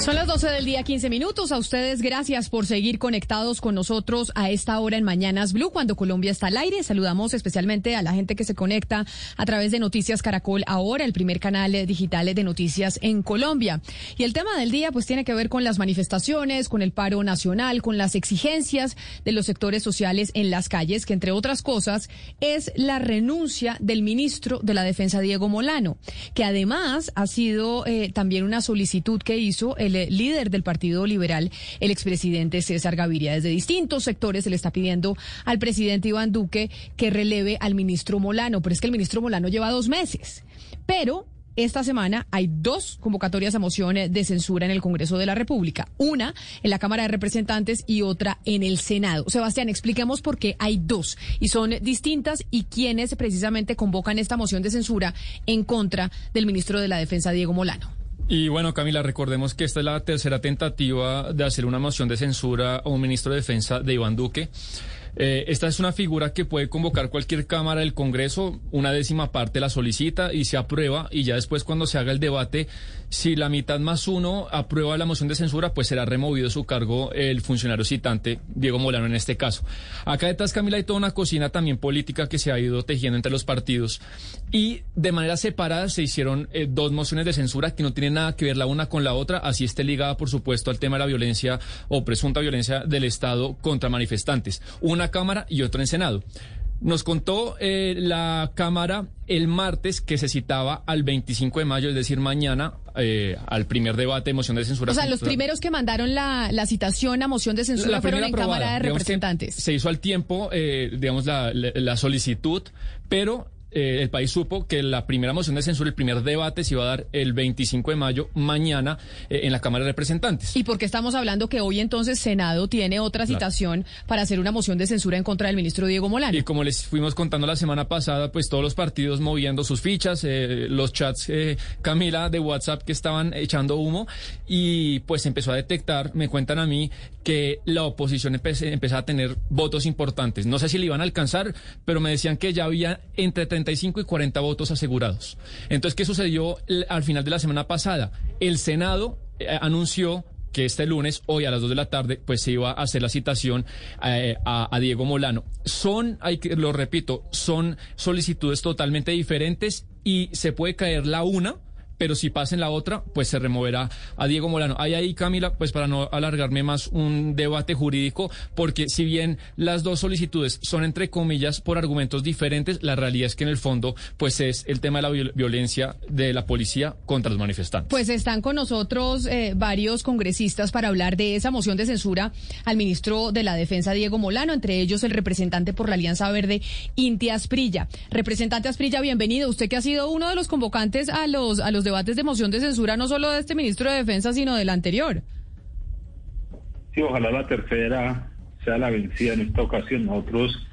Son las 12 del día, 15 minutos. A ustedes, gracias por seguir conectados con nosotros a esta hora en Mañanas Blue, cuando Colombia está al aire. Saludamos especialmente a la gente que se conecta a través de Noticias Caracol ahora, el primer canal digital de noticias en Colombia. Y el tema del día, pues, tiene que ver con las manifestaciones, con el paro nacional, con las exigencias de los sectores sociales en las calles, que entre otras cosas es la renuncia del ministro de la Defensa, Diego Molano, que además ha sido eh, también una solicitud que hizo el el líder del Partido Liberal, el expresidente César Gaviria. Desde distintos sectores se le está pidiendo al presidente Iván Duque que releve al ministro Molano, pero es que el ministro Molano lleva dos meses. Pero esta semana hay dos convocatorias a mociones de censura en el Congreso de la República. Una en la Cámara de Representantes y otra en el Senado. Sebastián, expliquemos por qué hay dos y son distintas y quiénes precisamente convocan esta moción de censura en contra del ministro de la Defensa, Diego Molano. Y bueno, Camila, recordemos que esta es la tercera tentativa de hacer una moción de censura a un ministro de Defensa de Iván Duque. Eh, esta es una figura que puede convocar cualquier Cámara del Congreso, una décima parte la solicita y se aprueba y ya después cuando se haga el debate, si la mitad más uno aprueba la moción de censura, pues será removido de su cargo el funcionario citante, Diego Molano en este caso. Acá detrás, Camila, hay toda una cocina también política que se ha ido tejiendo entre los partidos y de manera separada se hicieron eh, dos mociones de censura que no tienen nada que ver la una con la otra, así esté ligada, por supuesto, al tema de la violencia o presunta violencia del Estado contra manifestantes. Una Cámara y otra en Senado. Nos contó eh, la Cámara el martes que se citaba al 25 de mayo, es decir, mañana, eh, al primer debate de moción de censura. O sea, los primeros que mandaron la, citación a moción de censura fueron en Cámara de Representantes. Se hizo al tiempo, eh, digamos, la, la solicitud, pero eh, el país supo que la primera moción de censura, el primer debate se iba a dar el 25 de mayo, mañana, eh, en la Cámara de Representantes. ¿Y por qué estamos hablando que hoy entonces Senado tiene otra citación para hacer una moción de censura en contra del ministro Diego Molano? Y como les fuimos contando la semana pasada, pues todos los partidos moviendo sus fichas, eh, los chats, Camila, de WhatsApp que estaban echando humo, y pues empezó a detectar, me cuentan a mí, que la oposición empezó a tener votos importantes. No sé si le iban a alcanzar, pero me decían que ya había entre 35 y 40 votos asegurados. Entonces, ¿qué sucedió al final de la semana pasada? El Senado eh, anunció que este lunes, hoy a las 2 de la tarde, pues se iba a hacer la citación eh, a, a, Diego Molano. Son, hay que, lo repito, son solicitudes totalmente diferentes y se puede caer la una pero si pasa en la otra, pues se removerá a Diego Molano. Hay ahí, Camila, pues para no alargarme más, un debate jurídico, porque si bien las dos solicitudes son entre comillas por argumentos diferentes, la realidad es que en el fondo, pues es el tema de la violencia de la policía contra los manifestantes. Pues están con nosotros eh, varios congresistas para hablar de esa moción de censura al ministro de la Defensa, Diego Molano, entre ellos el representante por la Alianza Verde, Inti Asprilla. Representante Asprilla, bienvenido. Usted que ha sido uno de los convocantes a los, a los debates de moción de censura no solo de este ministro de Defensa, sino del anterior. Sí, ojalá la tercera sea la vencida en esta ocasión. Nosotros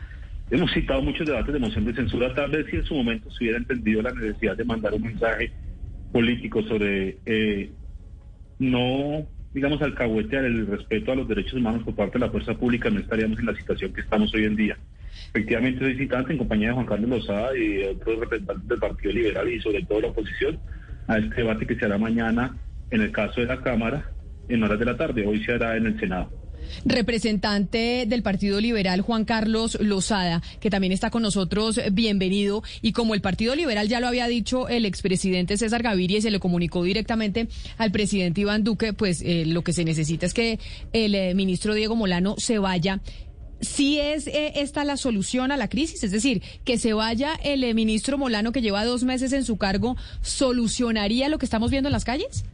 hemos citado muchos debates de moción de censura, tal vez si en su momento se hubiera entendido la necesidad de mandar un mensaje político sobre eh, no, digamos, alcahuetear el respeto a los derechos humanos por parte de la fuerza pública, no estaríamos en la situación que estamos hoy en día. Efectivamente, soy citante en compañía de Juan Carlos Lozada y otros representantes del Partido Liberal y sobre todo la oposición a este debate que se hará mañana en el caso de la Cámara en horas de la tarde. Hoy se hará en el Senado. Representante del Partido Liberal, Juan Carlos Lozada, que también está con nosotros, bienvenido. Y como el Partido Liberal ya lo había dicho el expresidente César Gaviria y se le comunicó directamente al presidente Iván Duque, pues eh, lo que se necesita es que el eh, ministro Diego Molano se vaya. Si es eh, esta la solución a la crisis, es decir, que se vaya el ministro Molano que lleva dos meses en su cargo, ¿solucionaría lo que estamos viendo en las calles?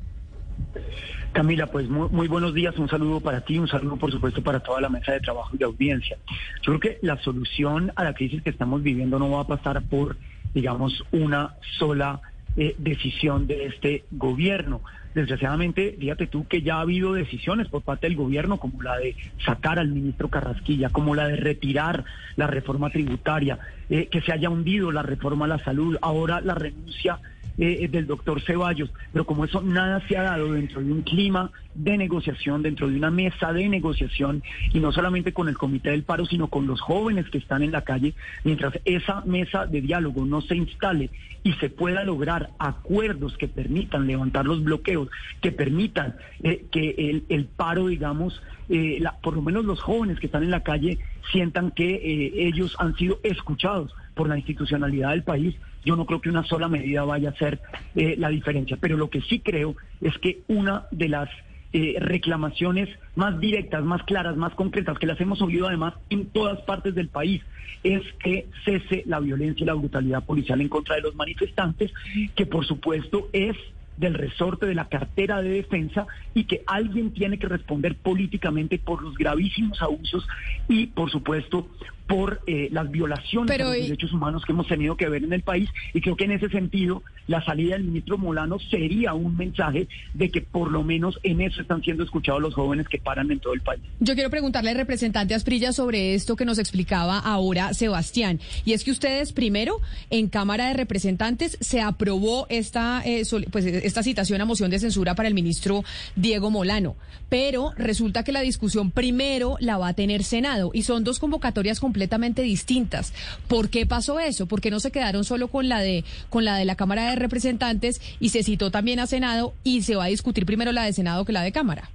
Camila, pues muy, buenos días, un saludo para ti, un saludo por supuesto para toda la mesa de trabajo y audiencia. Yo creo que la solución a la crisis que estamos viviendo no va a pasar por, digamos, una sola eh, decisión de este gobierno. Desgraciadamente, fíjate tú que ya ha habido decisiones por parte del gobierno, como la de sacar al ministro Carrasquilla, como la de retirar la reforma tributaria, eh, que se haya hundido la reforma a la salud, ahora la renuncia eh, del doctor Ceballos, pero como eso nada se ha dado dentro de un clima de negociación, dentro de una mesa de negociación, y no solamente con el Comité del Paro, sino con los jóvenes que están en la calle, mientras esa mesa de diálogo no se instale y se pueda lograr acuerdos que permitan levantar los bloqueos, que permitan eh, que el, el, paro, digamos, eh, la, por lo menos los jóvenes que están en la calle sientan que ellos han sido escuchados por la institucionalidad del país, yo no creo que una sola medida vaya a hacer eh, la diferencia. Pero lo que sí creo es que una de las eh, reclamaciones más directas, más claras, más concretas, que las hemos oído además en todas partes del país, es que cese la violencia y la brutalidad policial en contra de los manifestantes, que por supuesto es del resorte de la cartera de defensa y que alguien tiene que responder políticamente por los gravísimos abusos y, por supuesto, por eh, las violaciones de los derechos humanos que hemos tenido que ver en el país y creo que en ese sentido la salida del ministro Molano sería un mensaje de que por lo menos en eso están siendo escuchados los jóvenes que paran en todo el país. Yo quiero preguntarle al representante Asprilla sobre esto que nos explicaba ahora Sebastián y es que ustedes primero en Cámara de Representantes se aprobó esta eh, pues esta citación a moción de censura para el ministro Diego Molano, pero resulta que la discusión primero la va a tener Senado y son dos convocatorias completamente distintas. ¿Por qué pasó eso? ¿Por qué no se quedaron solo con la de con la de la Cámara de Representantes y se citó también a Senado y se va a discutir primero la de Senado que la de Cámara?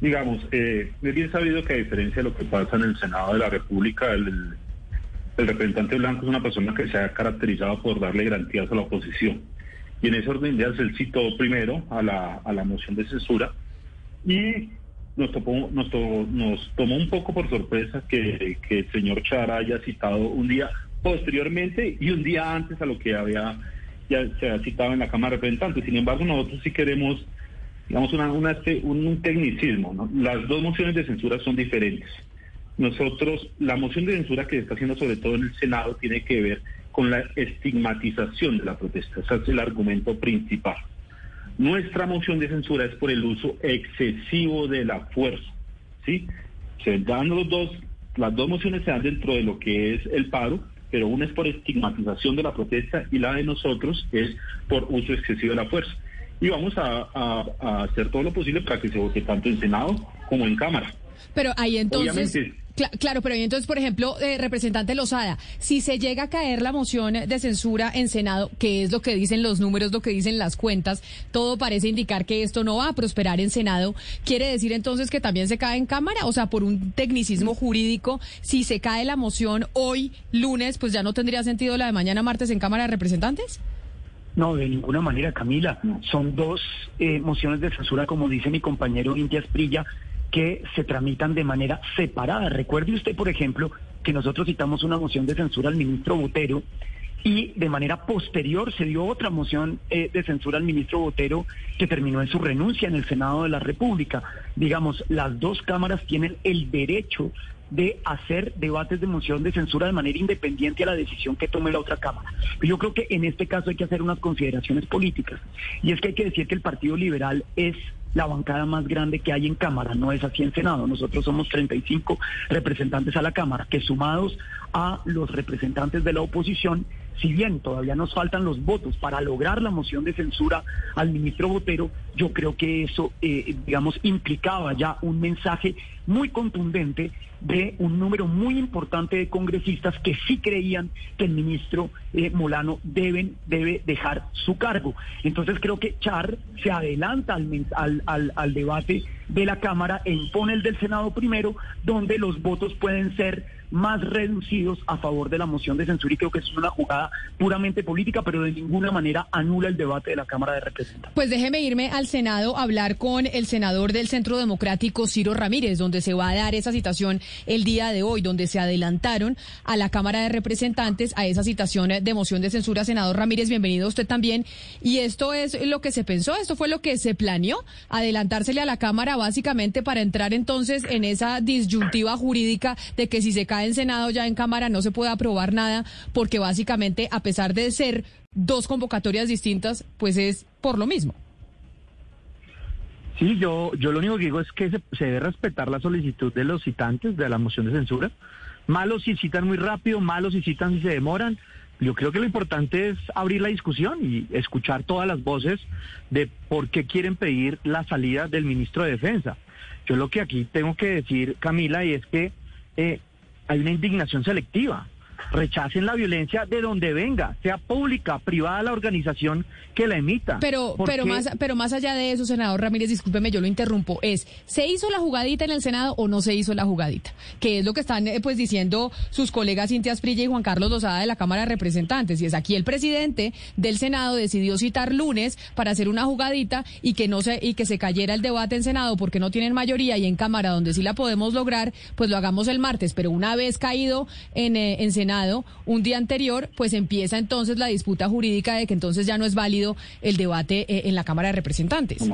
Digamos, eh, es bien sabido que a diferencia de lo que pasa en el Senado de la República, el, representante blanco es una persona que se ha caracterizado por darle garantías a la oposición. Y en ese orden de ideas él citó primero a la, a la moción de censura y nos, topó, nos, nos tomó un poco por sorpresa que, el señor Chara haya citado un día posteriormente y un día antes a lo que había ya se ha citado en la Cámara de Representantes. Sin embargo, nosotros sí queremos, digamos, una, una un, tecnicismo. Las dos mociones de censura son diferentes. Nosotros, la moción de censura que se está haciendo sobre todo en el Senado tiene que ver con la estigmatización de la protesta. Ese es el argumento principal. Nuestra moción de censura es por el uso excesivo de la fuerza. ¿sí? Se dan los dos, las dos mociones se dan dentro de lo que es el paro, pero una es por estigmatización de la protesta y la de nosotros es por uso excesivo de la fuerza. Y vamos a, hacer todo lo posible para que se vote tanto en Senado como en Cámara. Pero ahí entonces claro, pero entonces, por ejemplo, eh, representante Lozada, si se llega a caer la moción de censura en Senado, que es lo que dicen los números, lo que dicen las cuentas, todo parece indicar que esto no va a prosperar en Senado, ¿quiere decir entonces que también se cae en Cámara? O sea, por un tecnicismo jurídico, si se cae la moción hoy, lunes, pues ya no tendría sentido la de mañana, martes, en Cámara de Representantes? No, de ninguna manera, Camila. Son dos eh, mociones de censura, como dice mi compañero India Sprilla, que se tramitan de manera separada. Recuerde usted, por ejemplo, que nosotros citamos una moción de censura al ministro Botero y de manera posterior se dio otra moción eh, de censura al ministro Botero que terminó en su renuncia en el Senado de la República. Digamos, las dos cámaras tienen el derecho de hacer debates de moción de censura de manera independiente a la decisión que tome la otra Cámara. Yo creo que en este caso hay que hacer unas consideraciones políticas. Y es que hay que decir que el Partido Liberal es la bancada más grande que hay en Cámara, no es así en Senado. Nosotros somos 35 representantes a la Cámara, que sumados a los representantes de la oposición si bien todavía nos faltan los votos para lograr la moción de censura al ministro Botero, yo creo que eso, eh, digamos, implicaba ya un mensaje muy contundente de un número muy importante de congresistas que sí creían que el ministro eh, Molano deben, debe dejar su cargo. Entonces creo que Char se adelanta al, al, al, al debate de la Cámara e impone el del Senado primero, donde los votos pueden ser más reducidos a favor de la moción de censura y creo que es una jugada puramente política, pero de ninguna manera anula el debate de la Cámara de Representantes. Pues déjeme irme al Senado a hablar con el senador del Centro Democrático, Ciro Ramírez, donde se va a dar esa citación el día de hoy, donde se adelantaron a la Cámara de Representantes a esa citación de moción de censura. Senador Ramírez, bienvenido usted también. Y esto es lo que se pensó, esto fue lo que se planeó, adelantársele a la Cámara básicamente para entrar entonces en esa disyuntiva jurídica de que si se cae en Senado, ya en Cámara no se puede aprobar nada, porque básicamente, a pesar de ser dos convocatorias distintas, pues es por lo mismo. Sí, yo, yo lo único que digo es que se, se debe respetar la solicitud de los citantes de la moción de censura. Malos si citan muy rápido, malos si citan si se demoran. Yo creo que lo importante es abrir la discusión y escuchar todas las voces de por qué quieren pedir la salida del ministro de Defensa. Yo lo que aquí tengo que decir, Camila, y es que eh, hay una indignación selectiva. Rechacen la violencia de donde venga, sea pública, privada la organización que la emita. Pero, pero más, pero más allá de eso, senador Ramírez, discúlpeme, yo lo interrumpo, es, ¿se hizo la jugadita en el Senado o no se hizo la jugadita? Que es lo que están eh, pues diciendo sus colegas Cintia Asprilla y Juan Carlos Lozada de la Cámara de Representantes. Y es aquí el presidente del Senado decidió citar lunes para hacer una jugadita y que no se, y que se cayera el debate en Senado porque no tienen mayoría y en Cámara donde sí la podemos lograr, pues lo hagamos el martes. Pero una vez caído en, eh, en Senado, un día anterior, pues empieza entonces la disputa jurídica de que entonces ya no es válido el debate eh, en la Cámara de Representantes.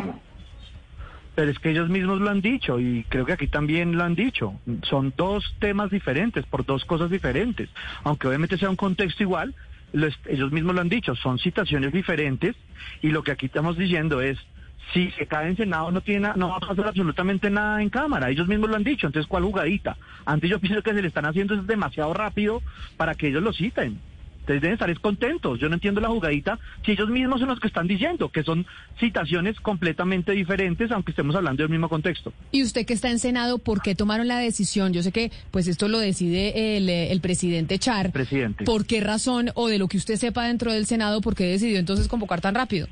Pero es que ellos mismos lo han dicho y creo que aquí también lo han dicho. Son dos temas diferentes, por dos cosas diferentes. Aunque obviamente sea un contexto igual, los, ellos mismos lo han dicho, son situaciones diferentes y lo que aquí estamos diciendo es, si se cae en Senado no tiene no va a pasar absolutamente nada en Cámara, ellos mismos lo han dicho, entonces ¿cuál jugadita? Antes yo pienso que se le están haciendo es demasiado rápido para que ellos lo citen. Ustedes deben estar contentos. Yo no entiendo la jugadita si ellos mismos son los que están diciendo que son citaciones completamente diferentes, aunque estemos hablando del mismo contexto. Y usted que está en Senado, ¿por qué tomaron la decisión? Yo sé que pues esto lo decide el, el presidente Char. Presidente. ¿Por qué razón o de lo que usted sepa dentro del Senado, por qué decidió entonces convocar tan rápido?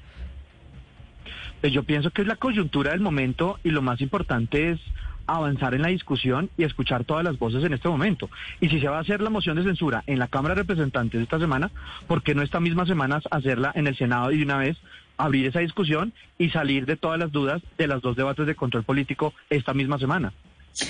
Pues yo pienso que es la coyuntura del momento y lo más importante es avanzar en la discusión y escuchar todas las voces en este momento. Y si se va a hacer la moción de censura en la Cámara de Representantes esta semana, ¿por qué no esta misma semana hacerla en el Senado y de una vez abrir esa discusión y salir de todas las dudas de los dos debates de control político esta misma semana?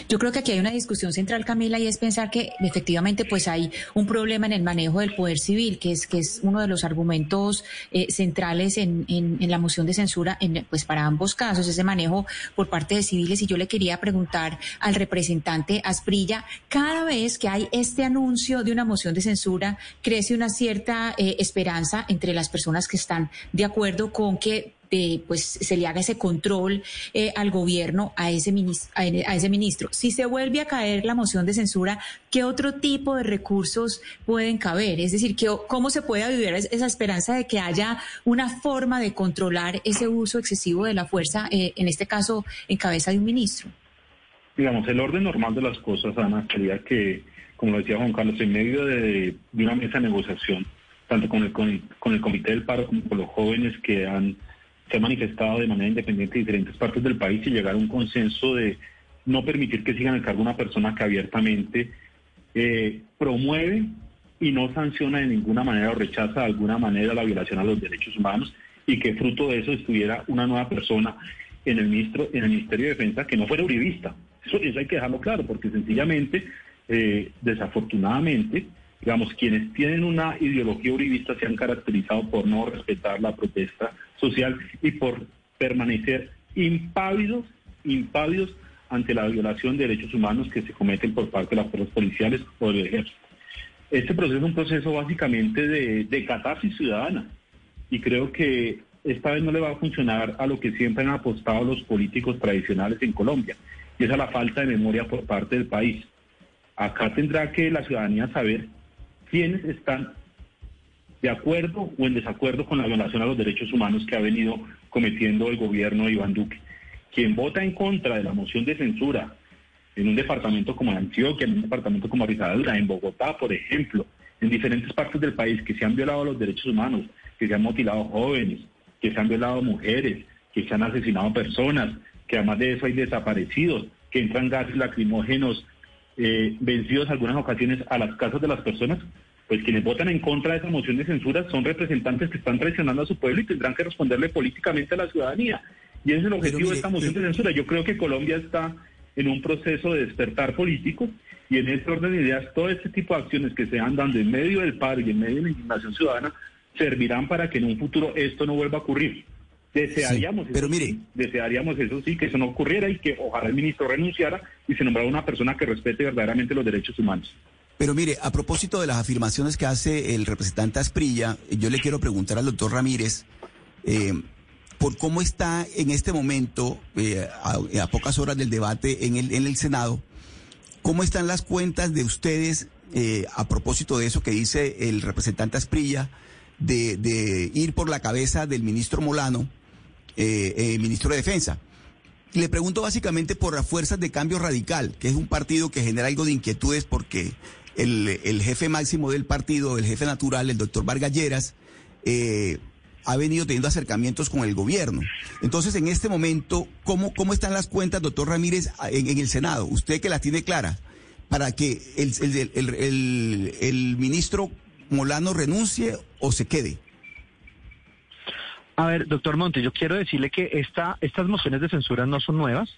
Yo creo que aquí hay una discusión central, Camila, y es pensar que efectivamente pues hay un problema en el manejo del poder civil, que es que es uno de los argumentos eh, centrales en, en, en, la moción de censura, en, pues para ambos casos, ese manejo por parte de civiles. Y yo le quería preguntar al representante Asprilla, cada vez que hay este anuncio de una moción de censura, crece una cierta eh, esperanza entre las personas que están de acuerdo con que eh, pues se le haga ese control eh, al gobierno, a ese, ministro, a, ese ministro. Si se vuelve a caer la moción de censura, ¿qué otro tipo de recursos pueden caber? Es decir, ¿qué, ¿cómo se puede vivir esa esperanza de que haya una forma de controlar ese uso excesivo de la fuerza, eh, en este caso, en cabeza de un ministro? Digamos, el orden normal de las cosas, Ana, sería que, como lo decía Juan Carlos, en medio de, de una mesa de negociación, tanto con el, con, con el Comité del Paro como con los jóvenes que han se ha manifestado de manera independiente en diferentes partes del país y llegar a un consenso de no permitir que sigan el cargo una persona que abiertamente eh, promueve y no sanciona de ninguna manera o rechaza de alguna manera la violación a los derechos humanos y que fruto de eso estuviera una nueva persona en el ministro en el Ministerio de Defensa que no fuera uribista. Eso, eso hay que dejarlo claro porque sencillamente, eh, desafortunadamente, digamos, quienes tienen una ideología uribista se han caracterizado por no respetar la protesta social y por permanecer impávidos, impávidos ante la violación de derechos humanos que se cometen por parte de las fuerzas policiales o del ejército. Este proceso es un proceso básicamente de, de catarsis ciudadana y creo que esta vez no le va a funcionar a lo que siempre han apostado los políticos tradicionales en Colombia, y es a la falta de memoria por parte del país. Acá tendrá que la ciudadanía saber quiénes están de acuerdo o en desacuerdo con la violación a los derechos humanos que ha venido cometiendo el gobierno de Iván Duque. Quien vota en contra de la moción de censura en un departamento como Antioquia, en un departamento como Risaralda, en Bogotá, por ejemplo, en diferentes partes del país que se han violado los derechos humanos, que se han mutilado jóvenes, que se han violado mujeres, que se han asesinado personas, que además de eso hay desaparecidos, que entran gases lacrimógenos eh, vencidos algunas ocasiones a las casas de las personas, pues quienes votan en contra de esa moción de censura son representantes que están traicionando a su pueblo y tendrán que responderle políticamente a la ciudadanía. Y ese es el objetivo de esta moción de censura. Yo creo que Colombia está en un proceso de despertar político y en ese orden de ideas todo este tipo de acciones que se han dando en medio del paro y en medio de la indignación ciudadana servirán para que en un futuro esto no vuelva a ocurrir. Desearíamos, pero mire, desearíamos eso sí, que eso no ocurriera y que ojalá el ministro renunciara y se nombrara una persona que respete verdaderamente los derechos humanos. Pero mire, a propósito de las afirmaciones que hace el representante Asprilla, yo le quiero preguntar al doctor Ramírez eh, por cómo está en este momento, eh, a, pocas horas del debate en el, en el Senado, cómo están las cuentas de ustedes eh, a propósito de eso que dice el representante Asprilla, de, de ir por la cabeza del ministro Molano ministro de Defensa. Le pregunto básicamente por las fuerzas de cambio radical, que es un partido que genera algo de inquietudes porque el, jefe máximo del partido, el jefe natural, el doctor Vargas Lleras, eh, ha venido teniendo acercamientos con el gobierno. Entonces, en este momento, ¿cómo, cómo están las cuentas, doctor Ramírez, en, el Senado? Usted que las tiene claras, para que el, el, el ministro Molano renuncie o se quede. A ver, doctor Monte, yo quiero decirle que esta, estas mociones de censura no son nuevas.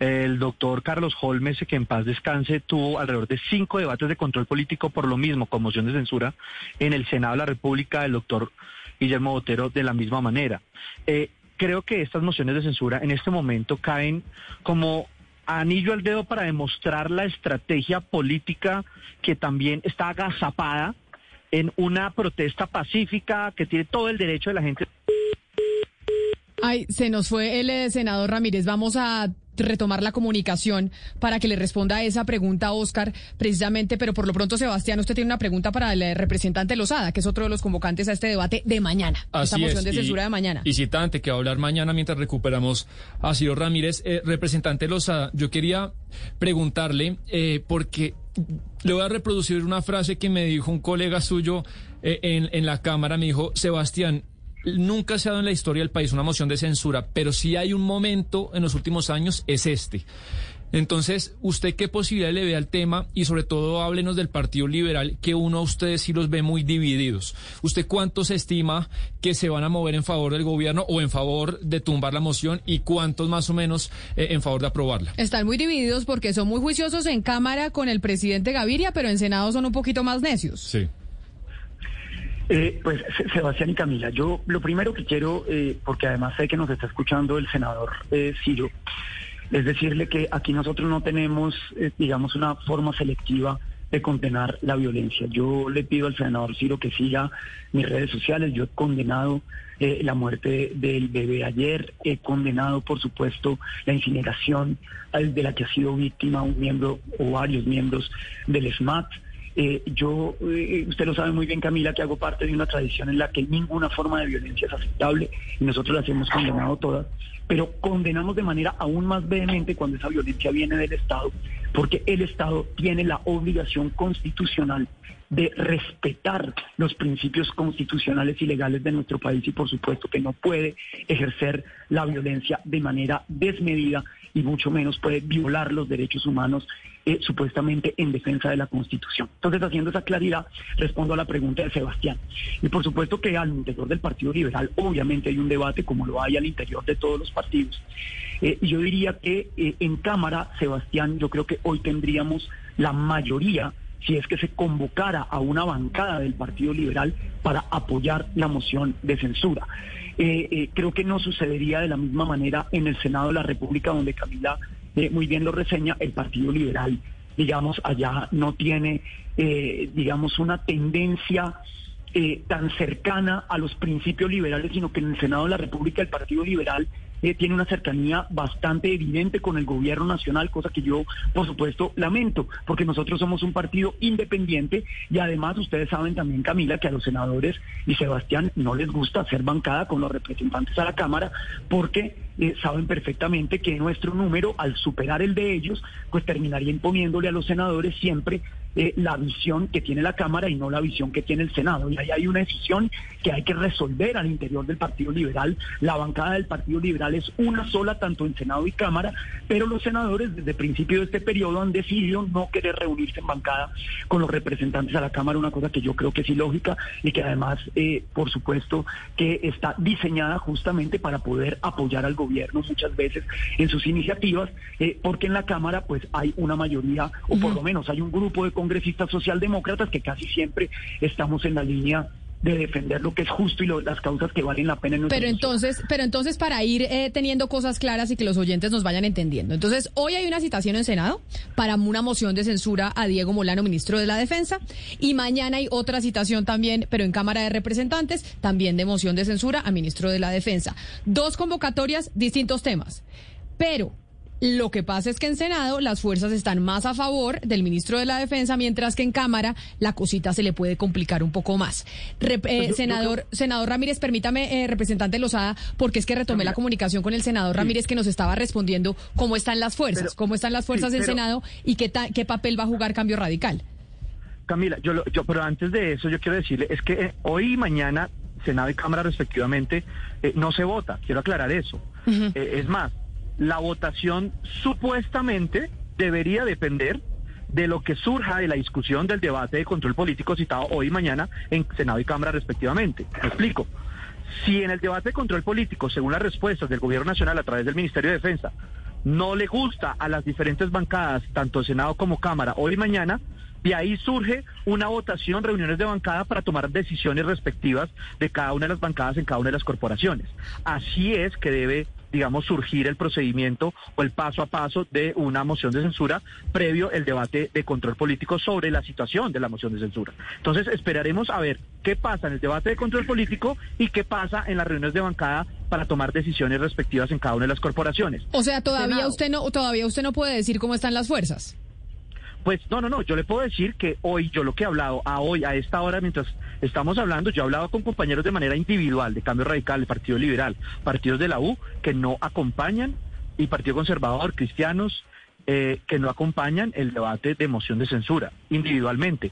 El doctor Carlos Holmes, que en paz descanse, tuvo alrededor de cinco debates de control político por lo mismo, con moción de censura, en el Senado de la República, el doctor Guillermo Botero de la misma manera. Eh, creo que estas mociones de censura en este momento caen como anillo al dedo para demostrar la estrategia política que también está agazapada en una protesta pacífica que tiene todo el derecho de la gente Ay, se nos fue el eh, senador Ramírez. Vamos a retomar la comunicación para que le responda a esa pregunta, Oscar, precisamente, pero por lo pronto, Sebastián, usted tiene una pregunta para el eh, representante Lozada, que es otro de los convocantes a este debate de mañana, Así esta moción es, de censura de mañana. Y citante, que va a hablar mañana mientras recuperamos a Ciro Ramírez. Eh, representante Lozada, yo quería preguntarle, porque le voy a reproducir una frase que me dijo un colega suyo en, en la Cámara, me dijo, Sebastián, nunca se ha dado en la historia del país una moción de censura, pero si hay un momento en los últimos años, es este. Entonces, ¿usted qué posibilidad le ve al tema? Y sobre todo, háblenos del Partido Liberal, que uno a ustedes sí los ve muy divididos. ¿Usted cuántos estima que se van a mover en favor del gobierno o en favor de tumbar la moción y cuántos más o menos eh, en favor de aprobarla? Están muy divididos porque son muy juiciosos en Cámara con el presidente Gaviria, pero en Senado son un poquito más necios. Sí. Eh, pues Sebastián y Camila, yo lo primero que quiero, eh, porque además sé que nos está escuchando el senador eh, Ciro, es decirle que aquí nosotros no tenemos, eh, digamos, una forma selectiva de condenar la violencia. Yo le pido al senador Ciro que siga mis redes sociales. Yo he condenado la muerte del bebé ayer, he condenado, por supuesto, la incineración de la que ha sido víctima un miembro o varios miembros del SMAT. Eh, yo, eh, usted lo sabe muy bien, Camila, que hago parte de una tradición en la que ninguna forma de violencia es aceptable y nosotros las hemos condenado todas, pero condenamos de manera aún más vehemente cuando esa violencia viene del Estado, porque el Estado tiene la obligación constitucional de respetar los principios constitucionales y legales de nuestro país y por supuesto que no puede ejercer la violencia de manera desmedida y mucho menos puede violar los derechos humanos eh, supuestamente en defensa de la Constitución. Entonces, haciendo esa claridad, respondo a la pregunta de Sebastián. Y por supuesto que al interior del Partido Liberal, obviamente hay un debate como lo hay al interior de todos los partidos. Eh, yo diría que eh, en Cámara, Sebastián, yo creo que hoy tendríamos la mayoría si es que se convocara a una bancada del Partido Liberal para apoyar la moción de censura. creo que no sucedería de la misma manera en el Senado de la República, donde Camila eh, muy bien lo reseña, el Partido Liberal, digamos, allá no tiene, eh, digamos, una tendencia eh, tan cercana a los principios liberales, sino que en el Senado de la República el Partido Liberal eh, tiene una cercanía bastante evidente con el gobierno nacional, cosa que yo, por supuesto, lamento, porque nosotros somos un partido independiente y además ustedes saben también, Camila, que a los senadores y Sebastián no les gusta hacer bancada con los representantes a la Cámara porque eh, saben perfectamente que nuestro número, al superar el de ellos, pues terminaría imponiéndole a los senadores siempre eh, la visión que tiene la Cámara y no la visión que tiene el Senado. Y ahí hay una decisión que hay que resolver al interior del Partido Liberal. La bancada del Partido Liberal es una sola, tanto en Senado y Cámara, pero los senadores desde el principio de este periodo han decidido no querer reunirse en bancada con los representantes a la Cámara, una cosa que yo creo que es ilógica y que además, eh, por supuesto, que está diseñada justamente para poder apoyar al gobierno muchas veces en sus iniciativas, eh, porque en la Cámara pues hay una mayoría, o por lo menos hay un grupo de congresistas socialdemócratas que casi siempre estamos en la línea de defender lo que es justo y las causas que valen la pena en Pero entonces, pero entonces para ir eh, teniendo cosas claras y que los oyentes nos vayan entendiendo. Entonces, hoy hay una citación en Senado para una moción de censura a Diego Molano, ministro de la Defensa, y mañana hay otra citación también, pero en Cámara de Representantes, también de moción de censura a ministro de la Defensa. Dos convocatorias, distintos temas. Pero lo que pasa es que en Senado las fuerzas están más a favor del ministro de la Defensa, mientras que en Cámara la cosita se le puede complicar un poco más. Eh, senador, senador Ramírez, permítame, eh, representante Lozada, porque es que retomé la comunicación con el senador Ramírez que nos estaba respondiendo cómo están las fuerzas, cómo están las fuerzas del Senado y qué, qué papel va a jugar Cambio Radical. Camila, yo, yo, pero antes de eso yo quiero decirle, es que eh, hoy y mañana Senado y Cámara respectivamente no se vota, quiero aclarar eso. es más, la votación supuestamente debería depender de lo que surja de la discusión del debate de control político citado hoy y mañana en Senado y Cámara respectivamente. Me explico. Si en el debate de control político, según las respuestas del Gobierno Nacional a través del Ministerio de Defensa, no le gusta a las diferentes bancadas, tanto Senado como Cámara, hoy y mañana, de ahí surge una votación, reuniones de bancada para tomar decisiones respectivas de cada una de las bancadas en cada una de las corporaciones. Así es que debe digamos, surgir el procedimiento o el paso a paso de una moción de censura previo el debate de control político sobre la situación de la moción de censura. Entonces, esperaremos a ver qué pasa en el debate de control político y qué pasa en las reuniones de bancada para tomar decisiones respectivas en cada una de las corporaciones. O sea, todavía usted no todavía usted no puede decir cómo están las fuerzas. Pues no, no, no, yo le puedo decir que hoy, yo lo que he hablado, a hoy, a esta hora, mientras estamos hablando, yo he hablado con compañeros de manera individual, de Cambio Radical, del Partido Liberal, partidos de la U, que no acompañan, y Partido Conservador, cristianos, eh, que no acompañan el debate de moción de censura, individualmente.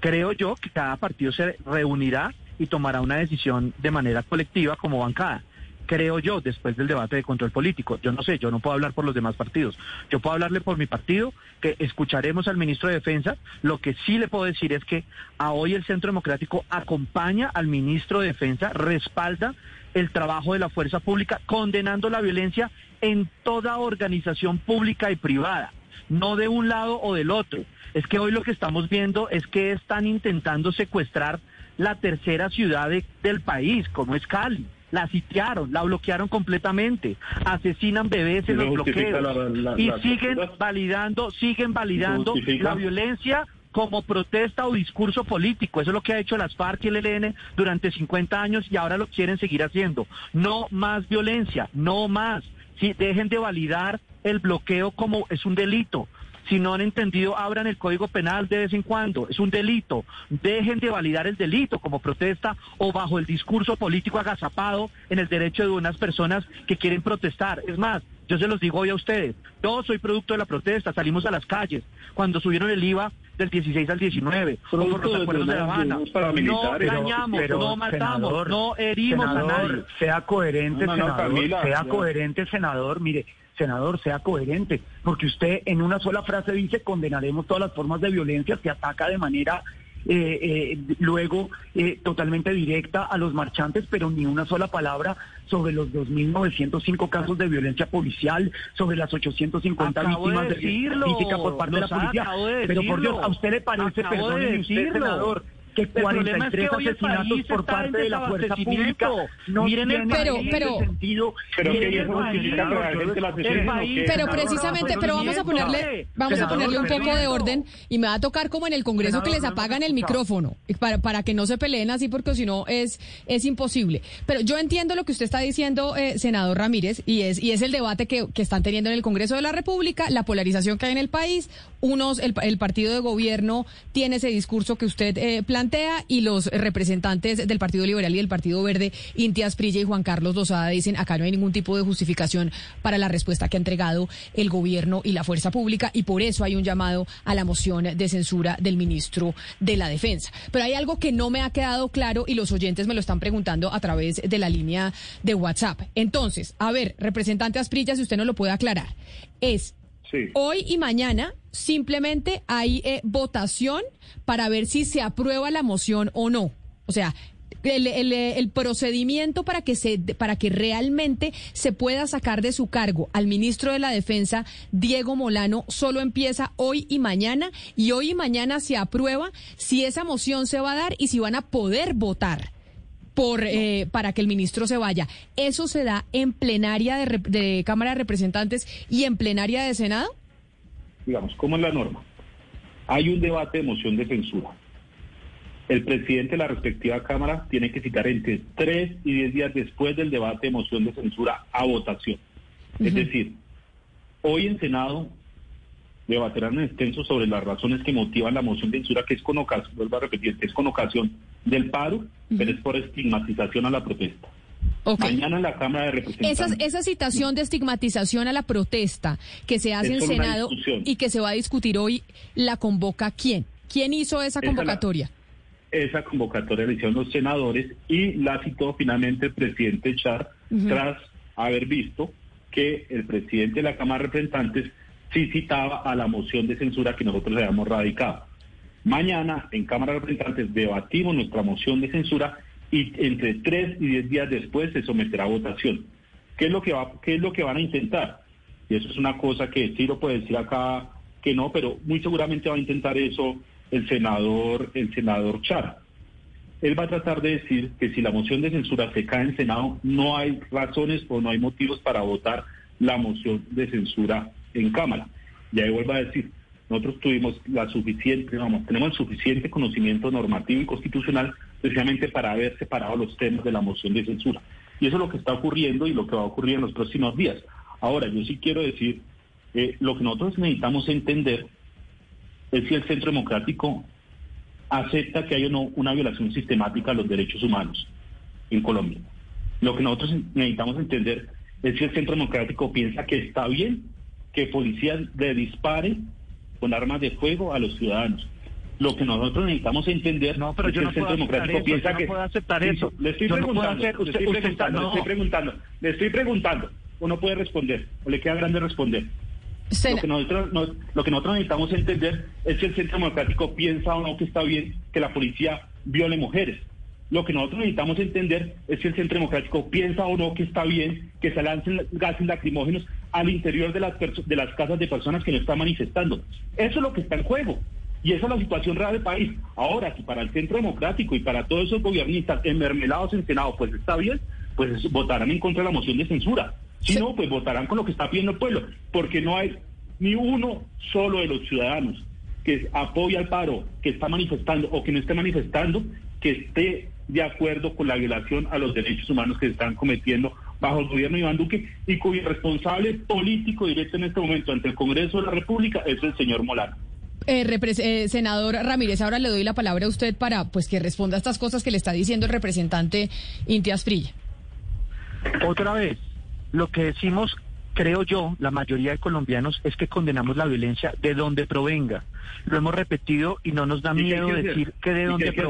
Creo yo que cada partido se reunirá y tomará una decisión de manera colectiva como bancada creo yo, después del debate de control político. Yo no sé, yo no puedo hablar por los demás partidos. Yo puedo hablarle por mi partido, que escucharemos al ministro de Defensa. Lo que sí le puedo decir es que a hoy el Centro Democrático acompaña al ministro de Defensa, respalda el trabajo de la fuerza pública, condenando la violencia en toda organización pública y privada, no de un lado o del otro. Es que hoy lo que estamos viendo es que están intentando secuestrar la tercera ciudad del país, como es Cali la sitiaron, la bloquearon completamente, asesinan bebés en los bloqueos y siguen validando, siguen validando la violencia como protesta o discurso político. Eso es lo que ha hecho las FARC y el ELN durante 50 años y ahora lo quieren seguir haciendo. No más violencia, no más. Si dejen de validar el bloqueo como es un delito. Si no han entendido, abran el Código Penal de vez en cuando. Es un delito. Dejen de validar el delito como protesta o bajo el discurso político agazapado en el derecho de unas personas que quieren protestar. Es más, yo se los digo hoy a ustedes. Yo soy producto de la protesta. Salimos a las calles cuando subieron el IVA del 16 al 19, por los acuerdos de, La Habana. No dañamos, no matamos, no herimos a nadie. Sea coherente, senador, sea coherente, senador. Mire, senador, sea coherente, porque usted en una sola frase dice condenaremos todas las formas de violencia que ataca de manera eh, eh, luego eh, totalmente directa a los marchantes, pero ni una sola palabra sobre los 2.905 casos de violencia policial, sobre las 850 víctimas de, violencia física por parte de la policía. pero por Dios, ¿a usted le parece, perdón, usted, senador, que El problema es 43 que hoy el asesinatos por parte de la fuerza pública no Miren el Pero- ese pero- sentido. Pero que eso justifica que la. Pero precisamente, pero vamos a ponerle, vamos a ponerle un poco de orden y me va a tocar como en el Congreso que les apagan el micrófono para, para que no se peleen así porque si no es, es imposible. Pero yo entiendo lo que usted está diciendo, eh, senador Ramírez, y es, y es el debate que, que están teniendo en el Congreso de la República, la polarización que hay en el país, unos, el, el partido de gobierno tiene ese discurso que usted eh, plantea y los representantes del Partido Liberal y del Partido Verde, Inti Asprilla y Juan Carlos Lozada, dicen acá no hay ningún tipo de justificación para la respuesta que ha entregado el gobierno y la fuerza pública y por eso hay un llamado a la moción de censura del ministro de la Defensa. Pero hay algo que no me ha quedado claro y los oyentes me lo están preguntando a través de la línea de WhatsApp. Entonces, a ver, representante Asprilla, si usted nos lo puede aclarar, es Hoy y mañana simplemente hay eh, votación para ver si se aprueba la moción o no. O sea, el, el procedimiento para que se para que realmente se pueda sacar de su cargo al ministro de la Defensa Diego Molano solo empieza hoy y mañana y hoy y mañana se aprueba si esa moción se va a dar y si van a poder votar por eh, para que el ministro se vaya. Eso se da en plenaria de, Cámara de Representantes y en plenaria de Senado. digamos, ¿cómo es la norma? Hay un debate de moción de censura. El presidente de la respectiva Cámara tiene que citar entre tres y diez días después del debate de moción de censura a votación. Es decir, hoy en Senado debatirán en extenso sobre las razones que motivan la moción de censura, que es con ocasión, vuelvo a repetir, que es con ocasión del paro, pero es por estigmatización a la protesta. Ok. Mañana en la Cámara de Representantes. Esa, esa citación de estigmatización a la protesta que se hace en Senado y que se va a discutir hoy, ¿la convoca quién? ¿Quién hizo esa Esa la- convocatoria? esa convocatoria la hicieron los senadores y la citó finalmente el presidente Char tras haber visto que el presidente de la Cámara de Representantes sí citaba a la moción de censura que nosotros habíamos radicado. Mañana en Cámara de Representantes debatimos nuestra moción de censura y entre tres y diez días después se someterá a votación. ¿Qué es lo que va, qué es lo que van a intentar? Y eso es una cosa que sí lo puede decir acá que no, pero muy seguramente va a intentar eso el senador, el senador Char. Él va a tratar de decir que si la moción de censura se cae en Senado, no hay razones o no hay motivos para votar la moción de censura en Cámara. Y ahí vuelvo a decir, nosotros tuvimos la suficiente, vamos, tenemos el suficiente conocimiento normativo y constitucional precisamente para haber separado los temas de la moción de censura. Y eso es lo que está ocurriendo y lo que va a ocurrir en los próximos días. Ahora, yo sí quiero decir, eh, lo que nosotros necesitamos entender es si el Centro Democrático acepta que hay no una violación sistemática a los derechos humanos en Colombia. Lo que nosotros necesitamos entender es si el Centro Democrático piensa que está bien que policías le disparen con armas de fuego a los ciudadanos. Lo que nosotros necesitamos entender No, pero es yo que no el Centro Democrático eso, piensa yo no que... puedo aceptar eso. Le estoy Yo no puedo preguntando, le estoy usted preguntando, le estoy preguntando, le estoy preguntando. O no puede responder, o le queda grande responder. Lo que, nosotros, no- lo que nosotros necesitamos entender es si el Centro Democrático piensa o no que está bien que la policía viole mujeres. Lo que nosotros necesitamos entender es si el Centro Democrático piensa o no que está bien que se lancen gases lacrimógenos al interior de las, de las casas de personas que no están manifestando. Eso es lo que está en juego. Y esa es la situación real del país. Ahora, si para el Centro Democrático y para todos esos gobiernistas enmermelados en Senado, pues está bien, pues votarán en contra de la moción de censura. Si no, pues votarán con lo que está pidiendo el pueblo, porque no hay ni uno solo de los ciudadanos que apoya al paro, que está manifestando o que no esté manifestando, que esté de acuerdo con la violación a los derechos humanos que se están cometiendo bajo el gobierno de Iván Duque y cuyo responsable político directo en este momento ante el Congreso de la República es el señor Molano. Eh, repres- eh, senador Ramírez, ahora le doy la palabra a usted para pues que responda a estas cosas que le está diciendo el representante Inti Asprilla. Otra vez, lo que decimos, creo yo, la mayoría de colombianos, es que condenamos la violencia de donde provenga. Lo hemos repetido y no nos da ¿Y qué hay miedo decir que de ¿Y qué donde hacer?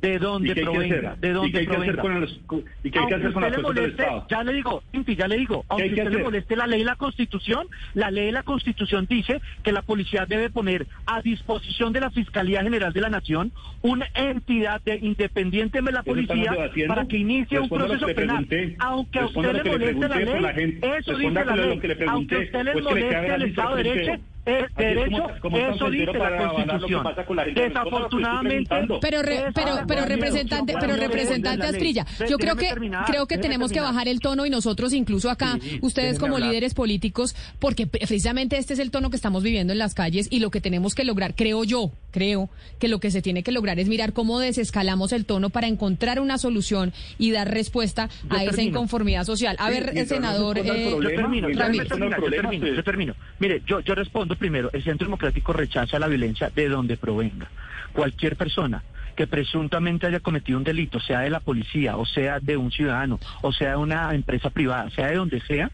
De ¿Y donde qué hay que provenga, de ¿Y qué donde hay que hacer provenga. los- ¿Y qué hay que hacer con fuerzas del Estado? ya le digo, ya le digo, aunque usted le moleste la ley y la constitución, la ley y la constitución dice que la policía debe poner a disposición de la Fiscalía General de la Nación una entidad de, independiente de la policía para que inicie un Responda proceso penal. pregunté. Aunque a usted le moleste la ley, la gente. eso dice la ley. Aunque a usted le Pues moleste el Estado de. Derecho, Es Así es derecho, como- eso dice la Constitución. la. Desafortunadamente, Pero, Pero, re- pero, pero representante, pero representante la ley. Asprilla, yo creo que terminar, creo que tenemos que bajar el tono y nosotros incluso acá, Sí, ustedes como hablar. líderes políticos, porque pre- precisamente este es el tono que estamos viviendo en las calles y lo que tenemos que lograr, creo yo, creo que lo que se tiene que lograr es mirar cómo desescalamos el tono para encontrar una solución y dar respuesta Yo a esa termino. inconformidad social. A Sí, ver, no senador el eh, Yo termino, no el terminar, yo termino, yo termino. Mire, yo, yo respondo primero, el Centro Democrático rechaza la violencia de donde provenga. Cualquier persona que presuntamente haya cometido un delito, sea de la policía, o sea de un ciudadano, o sea de una empresa privada, sea de donde sea,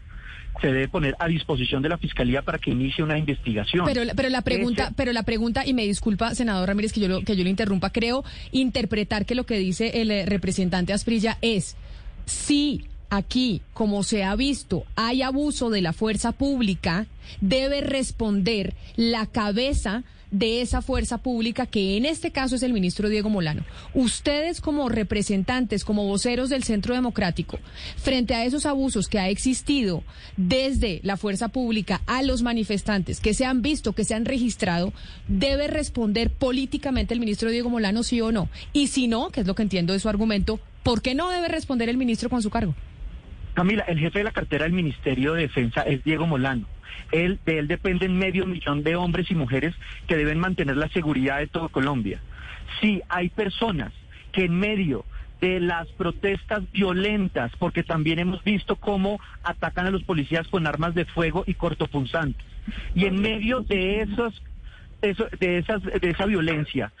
se debe poner a disposición de la Fiscalía para que inicie una investigación. Pero, la- pero la pregunta, Ese- pero la pregunta, y me disculpa, senador Ramírez, que yo lo, que yo lo interrumpa, creo interpretar que lo que dice el eh, representante Asprilla es si aquí, como se ha visto, hay abuso de la fuerza pública, debe responder la cabeza de esa fuerza pública, que en este caso es el ministro Diego Molano. Ustedes como representantes, como voceros del Centro Democrático, frente a esos abusos que ha existido desde la fuerza pública a los manifestantes que se han visto, que se han registrado, debe responder políticamente el ministro Diego Molano, sí o no. Y si no, que es lo que entiendo de su argumento, ¿por qué no debe responder el ministro con su cargo? Camila, el jefe de la cartera del Ministerio de Defensa es Diego Molano. De él dependen medio millón de hombres y mujeres que deben mantener la seguridad de todo Colombia. Si hay personas que en medio de las protestas violentas, porque también hemos visto cómo atacan a los policías con armas de fuego y cortopunzantes, y en medio de esos, eso- de esas, de esa violencia,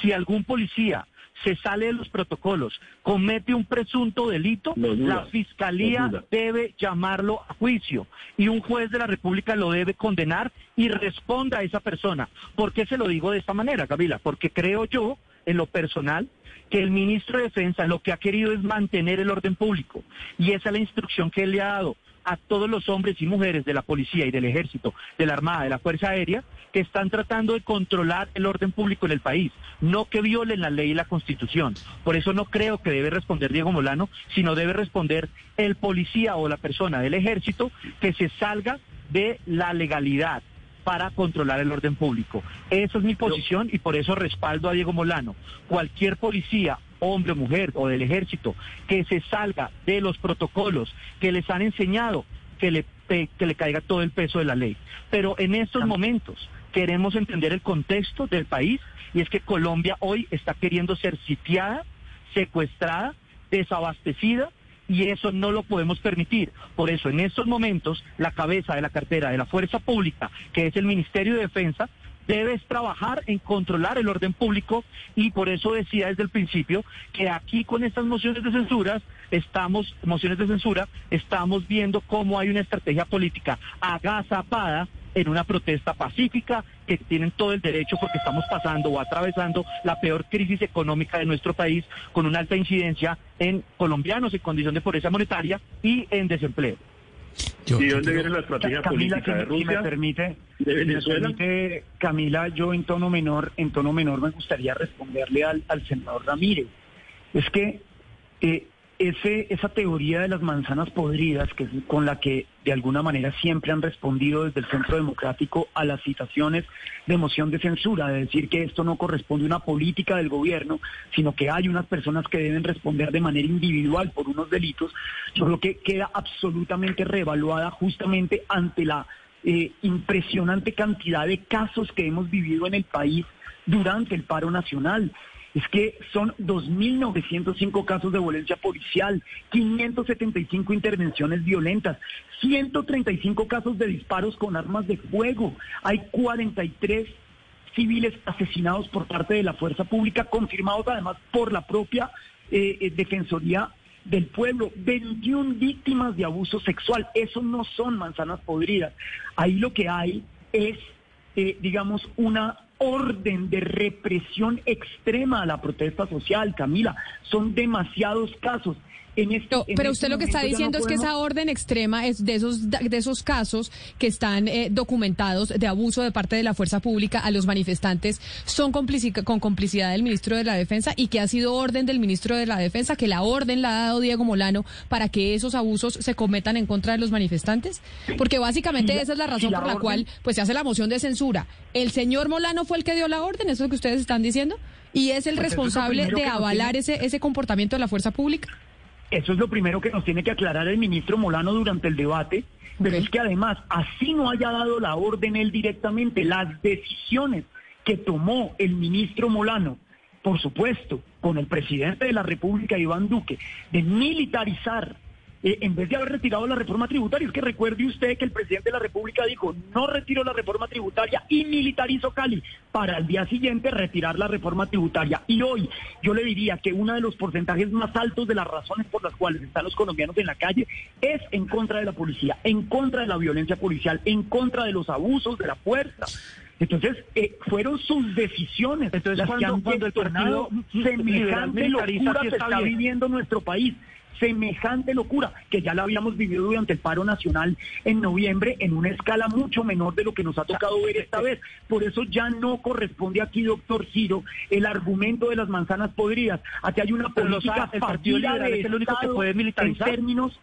si algún policía se sale de los protocolos, comete un presunto delito, duda, la fiscalía debe llamarlo a juicio y un juez de la República lo debe condenar y responda a esa persona. ¿Por qué se lo digo de esta manera, Camila? Porque creo yo, en lo personal, que el ministro de Defensa lo que ha querido es mantener el orden público y esa es la instrucción que él le ha dado a todos los hombres y mujeres de la policía y del ejército, de la Armada, de la Fuerza Aérea, que están tratando de controlar el orden público en el país, no que violen la ley y la constitución. Por eso no creo que debe responder Diego Molano, sino debe responder el policía o la persona del ejército que se salga de la legalidad para controlar el orden público. Esa es mi posición y por eso respaldo a Diego Molano. Cualquier policía, hombre o mujer o del ejército, que se salga de los protocolos que les han enseñado, que le, que le caiga todo el peso de la ley. Pero en estos momentos queremos entender el contexto del país y es que Colombia hoy está queriendo ser sitiada, secuestrada, desabastecida y eso no lo podemos permitir. Por eso, en estos momentos, la cabeza de la cartera de la Fuerza Pública, que es el Ministerio de Defensa, debe trabajar en controlar el orden público y por eso decía desde el principio que aquí con estas mociones de censura estamos mociones de censura estamos viendo cómo hay una estrategia política agazapada en una protesta pacífica que tienen todo el derecho porque estamos pasando o atravesando la peor crisis económica de nuestro país con una alta incidencia en colombianos en condición de pobreza monetaria y en desempleo. ¿Y de dónde viene la estrategia Camila, política? ¿De si, si Rusia? me permite, ¿De si me permite, Camila, yo en tono menor, en tono menor me gustaría responderle al, al senador Ramírez. Es que eh, ese, esa teoría de las manzanas podridas, que con la que de alguna manera siempre han respondido desde el Centro Democrático a las citaciones de moción de censura, de decir que esto no corresponde a una política del gobierno, sino que hay unas personas que deben responder de manera individual por unos delitos, yo creo que queda absolutamente reevaluada justamente ante la eh, impresionante cantidad de casos que hemos vivido en el país durante el paro nacional. Es que son 2.905 casos de violencia policial, 575 intervenciones violentas, 135 casos de disparos con armas de fuego, hay 43 civiles asesinados por parte de la fuerza pública, confirmados además por la propia eh, eh, Defensoría del Pueblo, 21 víctimas de abuso sexual. Eso no son manzanas podridas. Ahí lo que hay es, eh, digamos, una orden de represión extrema a la protesta social, Camila. Son demasiados casos. En este, No, en pero este usted lo que está diciendo no es que esa orden extrema es de esos de esos casos que están eh, documentados de abuso de parte de la fuerza pública a los manifestantes son complici- con complicidad del ministro de la Defensa y que ha sido orden del ministro de la Defensa que la orden la ha dado Diego Molano para que esos abusos se cometan en contra de los manifestantes, porque básicamente la- esa es la razón la por la orden- cual pues se hace la moción de censura. El señor Molano fue el que dio la orden, eso es lo que ustedes están diciendo, y es el Pues es responsable de avalar tiene- ese ese comportamiento de la fuerza pública. Eso es lo primero que nos tiene que aclarar el ministro Molano durante el debate, pero es que además, así no haya dado la orden él directamente, las decisiones que tomó el ministro Molano, por supuesto, con el presidente de la República, Iván Duque, de militarizar, eh, en vez de haber retirado la reforma tributaria, es que recuerde usted que el presidente de la República dijo, no retiro la reforma tributaria y militarizo Cali, para al día siguiente retirar la reforma tributaria. Y hoy yo le diría que uno de los porcentajes más altos de las razones por las cuales están los colombianos en la calle es en contra de la policía, en contra de la violencia policial, en contra de los abusos de la fuerza. Entonces, eh, fueron sus decisiones Entonces, las que han cuando el partido semejante locura que está viviendo nuestro país. Semejante locura que ya la habíamos vivido durante el paro nacional en noviembre en una escala mucho menor de lo que nos ha tocado ver esta vez. Por eso ya no corresponde aquí, doctor Ciro, el argumento de las manzanas podridas. Aquí hay una política el Partido Liberal es el único que puede militarizar. En términos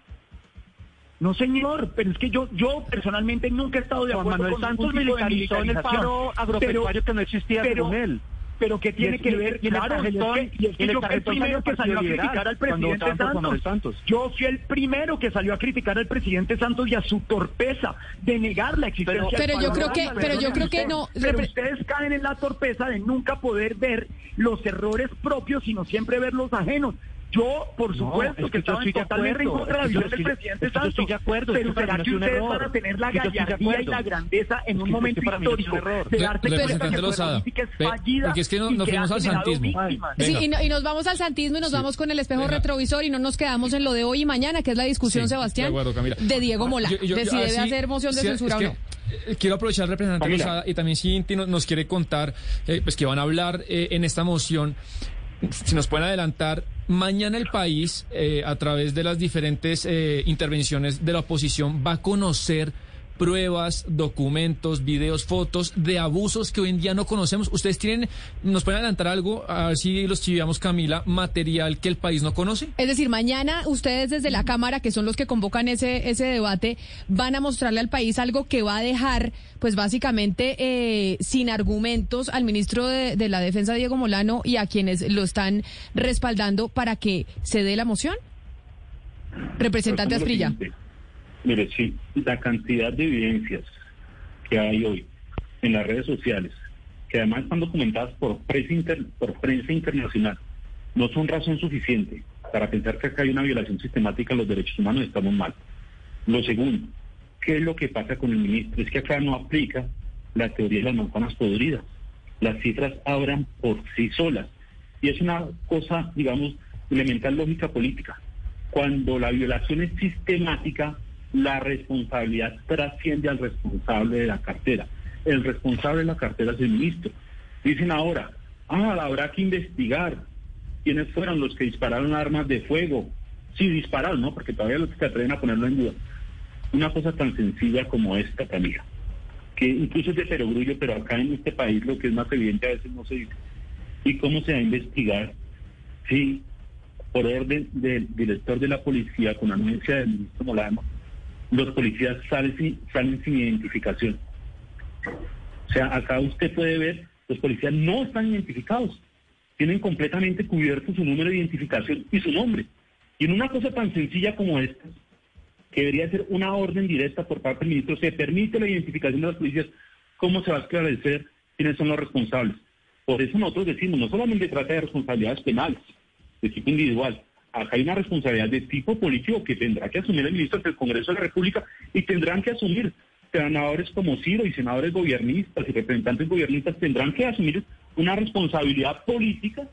no, señor, pero es que yo yo personalmente nunca he estado de Juan acuerdo Manuel con Santos militarizó en el paro agropecuario Pero- que no existía pero- según él. Pero que tiene que ver, y el claro, y es que, y es que y el yo fui el primero que salió a criticar al presidente Santos. Santos. Yo fui el primero que salió a criticar al presidente Santos y a su torpeza de negar la existencia Pero- yo creo que- pero yo creo que no, Pero ustedes caen en la torpeza de nunca poder ver los errores propios, sino siempre ver los ajenos. Yo, por supuesto, es que que yo estaba estoy de totalmente en acuerdo, contra de la yo visión del estoy- presidente es que yo Santos. estoy de acuerdo, es pero será que ustedes error. van a tener la yo estoy gallardía y la grandeza en un momento que para mí es un histórico de darse cuenta que política es fallida porque es que no- y nos fuimos ha al santismo. Sí, y, no- y nos vamos al santismo y nos Sí. vamos con el espejo Venga. retrovisor y no nos quedamos en lo de hoy y mañana, que es la discusión, Sí, Sebastián, de acuerdo, de Diego Mola, Yo- yo- de yo- si ah, debe hacer moción de censura o no. eh, Quiero aprovechar al representante Camila. Lozada y también si Inti no- nos quiere contar eh, pues que van a hablar eh, en esta moción. Si nos pueden adelantar, mañana el país, eh, a través de las diferentes eh, intervenciones de la oposición, va a conocer pruebas, documentos, videos, fotos de abusos que hoy en día no conocemos. ¿Ustedes tienen, nos pueden adelantar algo, a ver si los chiviamos, Camila, material que el país no conoce? Es decir, mañana ustedes desde la Cámara, que son los que convocan ese, ese debate, van a mostrarle al país algo que va a dejar, pues básicamente, eh, sin argumentos al ministro de, de la Defensa, Diego Molano, y a quienes lo están respaldando para que se dé la moción. Representante Asprilla. siguiente. Mire, sí, la cantidad de evidencias que hay hoy en las redes sociales, que además están documentadas por prensa, inter- por prensa internacional, no son razón suficiente para pensar que acá hay una violación sistemática de los derechos humanos y estamos mal. Lo segundo, ¿qué es lo que pasa con el ministro? Es que acá no aplica la teoría de las manzanas podridas. Las cifras abran por sí solas. Y es una cosa, digamos, elemental lógica política. Cuando la violación es sistemática, la responsabilidad trasciende al responsable de la cartera. El responsable de la cartera es el ministro. Dicen ahora, ah, habrá que investigar quiénes fueron los que dispararon armas de fuego. Sí, dispararon, ¿no? Porque todavía los que se atreven a ponerlo en duda. Una cosa tan sencilla como esta, Camila, que incluso es de perogrullo, pero acá en este país lo que es más evidente a veces no se dice. ¿Y cómo se va a investigar si por orden del director de la policía, con anuencia del ministro Molano, los policías salen sin, salen sin identificación? O sea, acá usted puede ver, los policías no están identificados, tienen completamente cubierto su número de identificación y su nombre. Y en una cosa tan sencilla como esta, que debería ser una orden directa por parte del ministro, se permite la identificación de los policías, ¿cómo se va a esclarecer quiénes son los responsables? Por eso nosotros decimos, no solamente trata de responsabilidades penales, de tipo individual, acá hay una responsabilidad de tipo político que tendrá que asumir el ministro ante el Congreso de la República y tendrán que asumir senadores como Ciro y senadores gobiernistas y representantes gobiernistas tendrán que asumir una responsabilidad política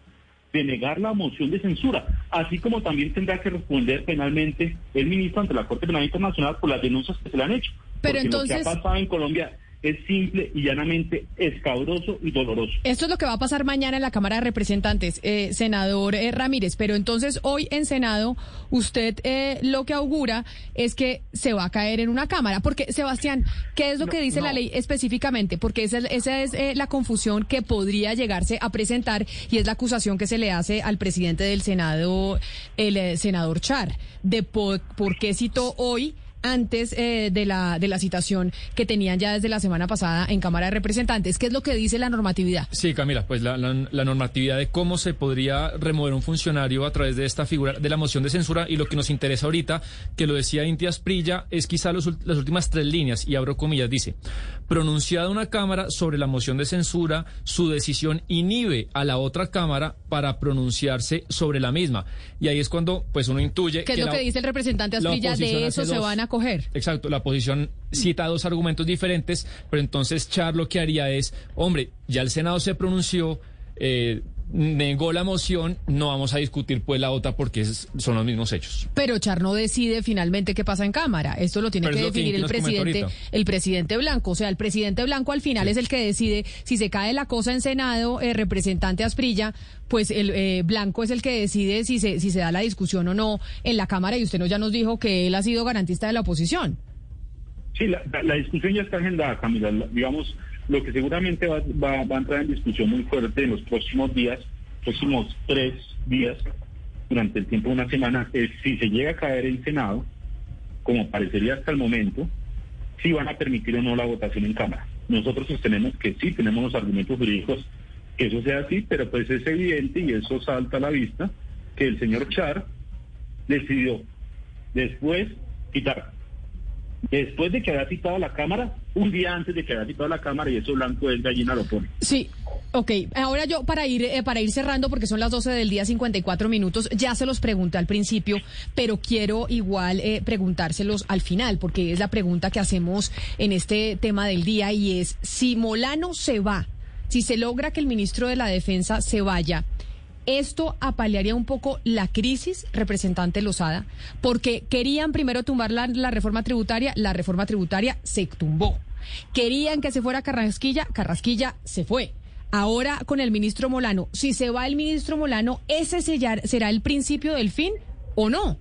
de negar la moción de censura, así como también tendrá que responder penalmente el ministro ante la Corte Penal Internacional por las denuncias que se le han hecho. Pero Porque entonces- lo que ha pasado en Colombia es simple y llanamente escabroso y doloroso. Esto es lo que va a pasar mañana en la Cámara de Representantes, eh, senador eh, Ramírez. Pero entonces hoy en Senado usted eh, lo que augura es que se va a caer en una Cámara. Porque, Sebastián, ¿qué es lo que dice la ley específicamente? Porque esa, esa es la confusión que podría llegarse a presentar y es la acusación que se le hace al presidente del Senado, el senador Char, de por, por qué citó hoy antes eh, de, la, de la citación que tenían ya desde la semana pasada en Cámara de Representantes. ¿Qué es lo que dice la normatividad? Sí, Camila, pues la, la, normatividad de cómo se podría remover un funcionario a través de esta figura de la moción de censura y lo que nos interesa ahorita, que lo decía Intias Prilla, es quizá las últimas tres líneas, y abro comillas, dice, pronunciada una Cámara sobre la moción de censura, su decisión inhibe a la otra Cámara para pronunciarse sobre la misma. Y ahí es cuando pues uno intuye... ¿Qué es lo que dice el representante Asprilla? De eso se van a Exacto, la oposición cita dos argumentos diferentes, pero entonces Char lo que haría es, hombre, ya el Senado se pronunció, eh, negó la moción, no vamos a discutir pues la otra porque son los mismos hechos. Pero Char no decide finalmente qué pasa en Cámara. Esto lo tiene que definir el presidente, el presidente Blanco. O sea, el presidente Blanco al final es el que decide si se cae la cosa en Senado, eh, representante Asprilla, pues el eh, Blanco es el que decide si se, si se da la discusión o no en la Cámara y usted no ya nos dijo que él ha sido garantista de la oposición. Sí, la, discusión ya está agendada, Camila. digamos, lo que seguramente va, va, a entrar en discusión muy fuerte en los próximos días, próximos tres días, durante el tiempo de una semana, es si se llega a caer el Senado, como parecería hasta el momento, si van a permitir o no la votación en Cámara. Nosotros sostenemos que sí, tenemos los argumentos jurídicos que eso sea así, pero pues es evidente y eso salta a la vista que el señor Char decidió después quitar después de que había citado la Cámara, un día antes de que había citado la Cámara, y eso Blanco es gallina lo pone. Sí, ok. Ahora yo, para ir, eh, para ir cerrando, porque son las 12 del día, 54 minutos, ya se los pregunté al principio, pero quiero igual eh, preguntárselos al final, porque es la pregunta que hacemos en este tema del día, y es, si Molano se va, si se logra que el ministro de la Defensa se vaya, esto apalearía un poco la crisis, representante Lozada, porque querían primero tumbar la, reforma tributaria, la reforma tributaria se tumbó. Querían que se fuera Carrasquilla, Carrasquilla se fue. Ahora con el ministro Molano, si se va el ministro Molano, ¿ese será el principio del fin o no?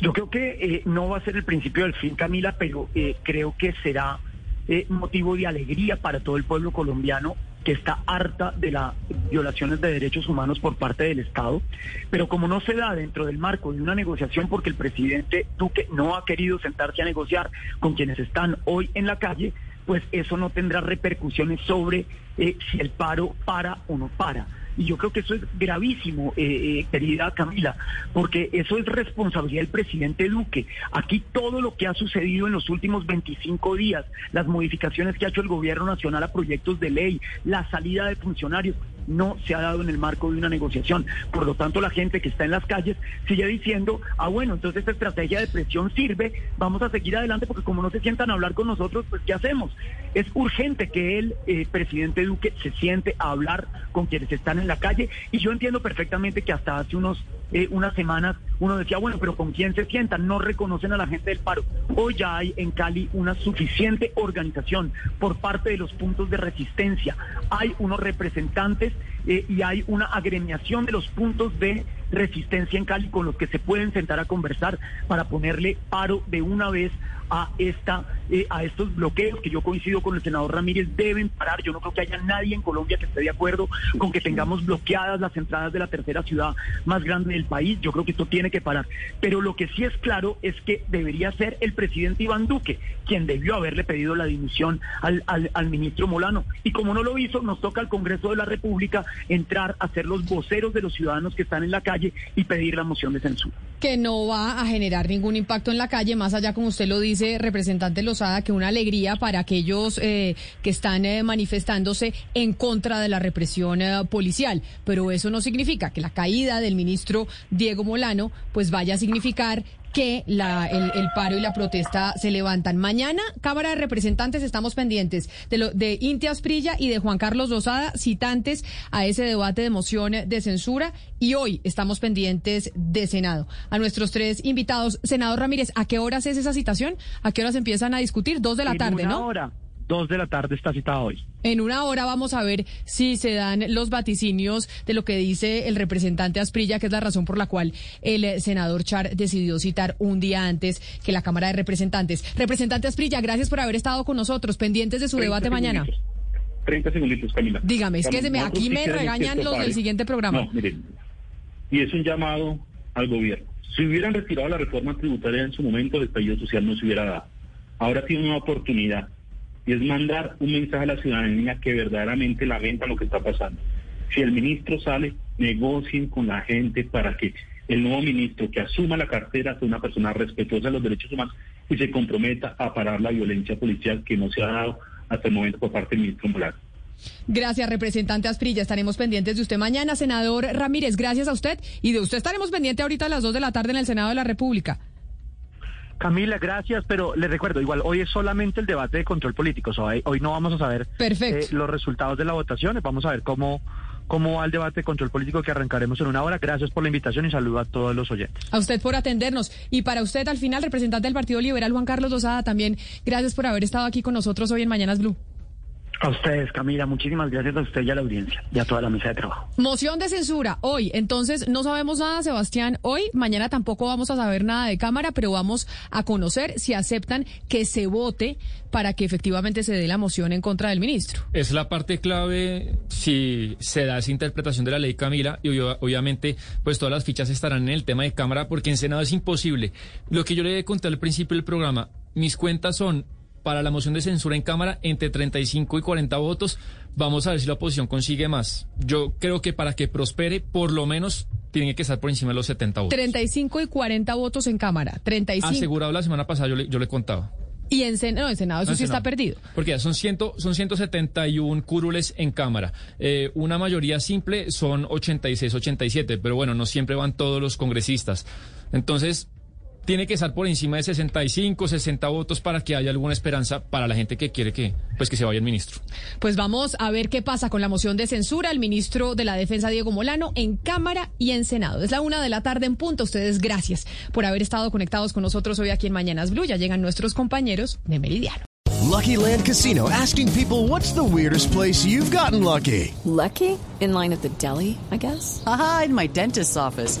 Yo creo que eh, no va a ser el principio del fin, Camila, pero eh, creo que será eh, motivo de alegría para todo el pueblo colombiano que está harta de las violaciones de derechos humanos por parte del Estado, pero como no se da dentro del marco de una negociación porque el presidente Duque no ha querido sentarse a negociar con quienes están hoy en la calle, pues eso no tendrá repercusiones sobre eh, si el paro para o no para. Y yo creo que eso es gravísimo, eh, eh, querida Camila, porque eso es responsabilidad del presidente Duque. Aquí todo lo que ha sucedido en los últimos 25 días, las modificaciones que ha hecho el gobierno nacional a proyectos de ley, la salida de funcionarios, no se ha dado en el marco de una negociación. Por lo tanto, la gente que está en las calles sigue diciendo, ah, bueno, entonces esta estrategia de presión sirve, vamos a seguir adelante porque como no se sientan a hablar con nosotros, pues ¿qué hacemos? Es urgente que el eh, presidente Duque se siente a hablar con quienes están en la calle y yo entiendo perfectamente que hasta hace unos eh, unas semanas uno decía, bueno, pero ¿con quién se sientan? No reconocen a la gente del paro. Hoy ya hay en Cali una suficiente organización por parte de los puntos de resistencia. Hay unos representantes eh, y hay una agremiación de los puntos de resistencia en Cali con los que se pueden sentar a conversar para ponerle paro de una vez a esta eh, a estos bloqueos que yo coincido con el senador Ramírez deben parar. Yo no creo que haya nadie en Colombia que esté de acuerdo con que tengamos bloqueadas las entradas de la tercera ciudad más grande del país. Yo creo que esto tiene que parar. Pero lo que sí es claro es que debería ser el presidente Iván Duque quien debió haberle pedido la dimisión al, al, al ministro Molano. Y como no lo hizo, nos toca al Congreso de la República entrar a ser los voceros de los ciudadanos que están en la calle y pedir la moción de censura. Que no va a generar ningún impacto en la calle, más allá, como usted lo dice, representante Lozada, que una alegría para aquellos eh, que están eh, manifestándose en contra de la represión eh, policial. Pero eso no significa que la caída del ministro Diego Molano pues vaya a significar que la, el, paro y la protesta se levantan. Mañana, Cámara de Representantes, estamos pendientes de, lo, de Intia Asprilla y de Juan Carlos Rosada, citantes a ese debate de moción de censura. Y hoy estamos pendientes de Senado. A nuestros tres invitados, senador Ramírez, ¿a qué horas es esa citación? ¿A qué horas empiezan a discutir? Dos de la tarde, una ¿no? Hora. 2 de la tarde está citada hoy. En una hora vamos a ver si se dan los vaticinios de lo que dice el representante Asprilla, que es la razón por la cual el eh, senador Char decidió citar un día antes que la Cámara de Representantes. Representante Asprilla, gracias por haber estado con nosotros, pendientes de su debate mañana. 30 segunditos, Camila. Dígame, es que se me, aquí me regañan los del siguiente programa. No, miren, y es un llamado al gobierno. Si hubieran retirado la reforma tributaria en su momento, el estallido social no se hubiera dado. Ahora tiene una oportunidad y es mandar un mensaje a la ciudadanía que verdaderamente lamenta lo que está pasando. Si el ministro sale, negocien con la gente para que el nuevo ministro que asuma la cartera sea una persona respetuosa de los derechos humanos y se comprometa a parar la violencia policial que no se ha dado hasta el momento por parte del ministro Molano. Gracias, representante Asprilla. Estaremos pendientes de usted mañana. Senador Ramírez, gracias a usted. Y de usted estaremos pendientes ahorita a las 2 de la tarde en el Senado de la República. Camila, gracias, pero le recuerdo, igual hoy es solamente el debate de control político, hoy, hoy no vamos a saber eh, los resultados de la votación, vamos a ver cómo, cómo va el debate de control político que arrancaremos en una hora. Gracias por la invitación y saludo a todos los oyentes. A usted por atendernos. Y para usted, al final, representante del Partido Liberal, Juan Carlos Dosada, también gracias por haber estado aquí con nosotros hoy en Mañanas Blue. A ustedes, Camila, muchísimas gracias a usted y a la audiencia y a toda la mesa de trabajo. Moción de censura hoy. Entonces, no sabemos nada, Sebastián, hoy. Mañana tampoco vamos a saber nada de Cámara, pero vamos a conocer si aceptan que se vote para que efectivamente se dé la moción en contra del ministro. Es la parte clave si se da esa interpretación de la ley Camila y obviamente pues todas las fichas estarán en el tema de Cámara porque en Senado es imposible. Lo que yo le conté al principio del programa, mis cuentas son para la moción de censura en Cámara entre 35 y 40 votos. Vamos a ver si la oposición consigue más. Yo creo que para que prospere por lo menos tiene que estar por encima de los 70 votos. 35 y 40 votos en Cámara. 35. Asegurado la semana pasada yo le, yo le contaba. Y en, Sen- no, en Senado eso en sí está perdido. Porque ya son, ciento, son 171 curules en Cámara. Eh, una mayoría simple son 86, 87, pero bueno, no siempre van todos los congresistas. Entonces, tiene que estar por encima de 65, 60 votos para que haya alguna esperanza para la gente que quiere que, pues, que se vaya el ministro. Pues vamos a ver qué pasa con la moción de censura. El ministro de la Defensa, Diego Molano, en Cámara y en Senado. Es la una de la tarde en punto. Ustedes, gracias por haber estado conectados con nosotros hoy aquí en Mañanas Blue. Ya llegan nuestros compañeros de Meridiano. Lucky Land Casino asking people what's the weirdest place you've gotten lucky? Lucky? In line at the deli, I guess? Aha, in my dentist's office.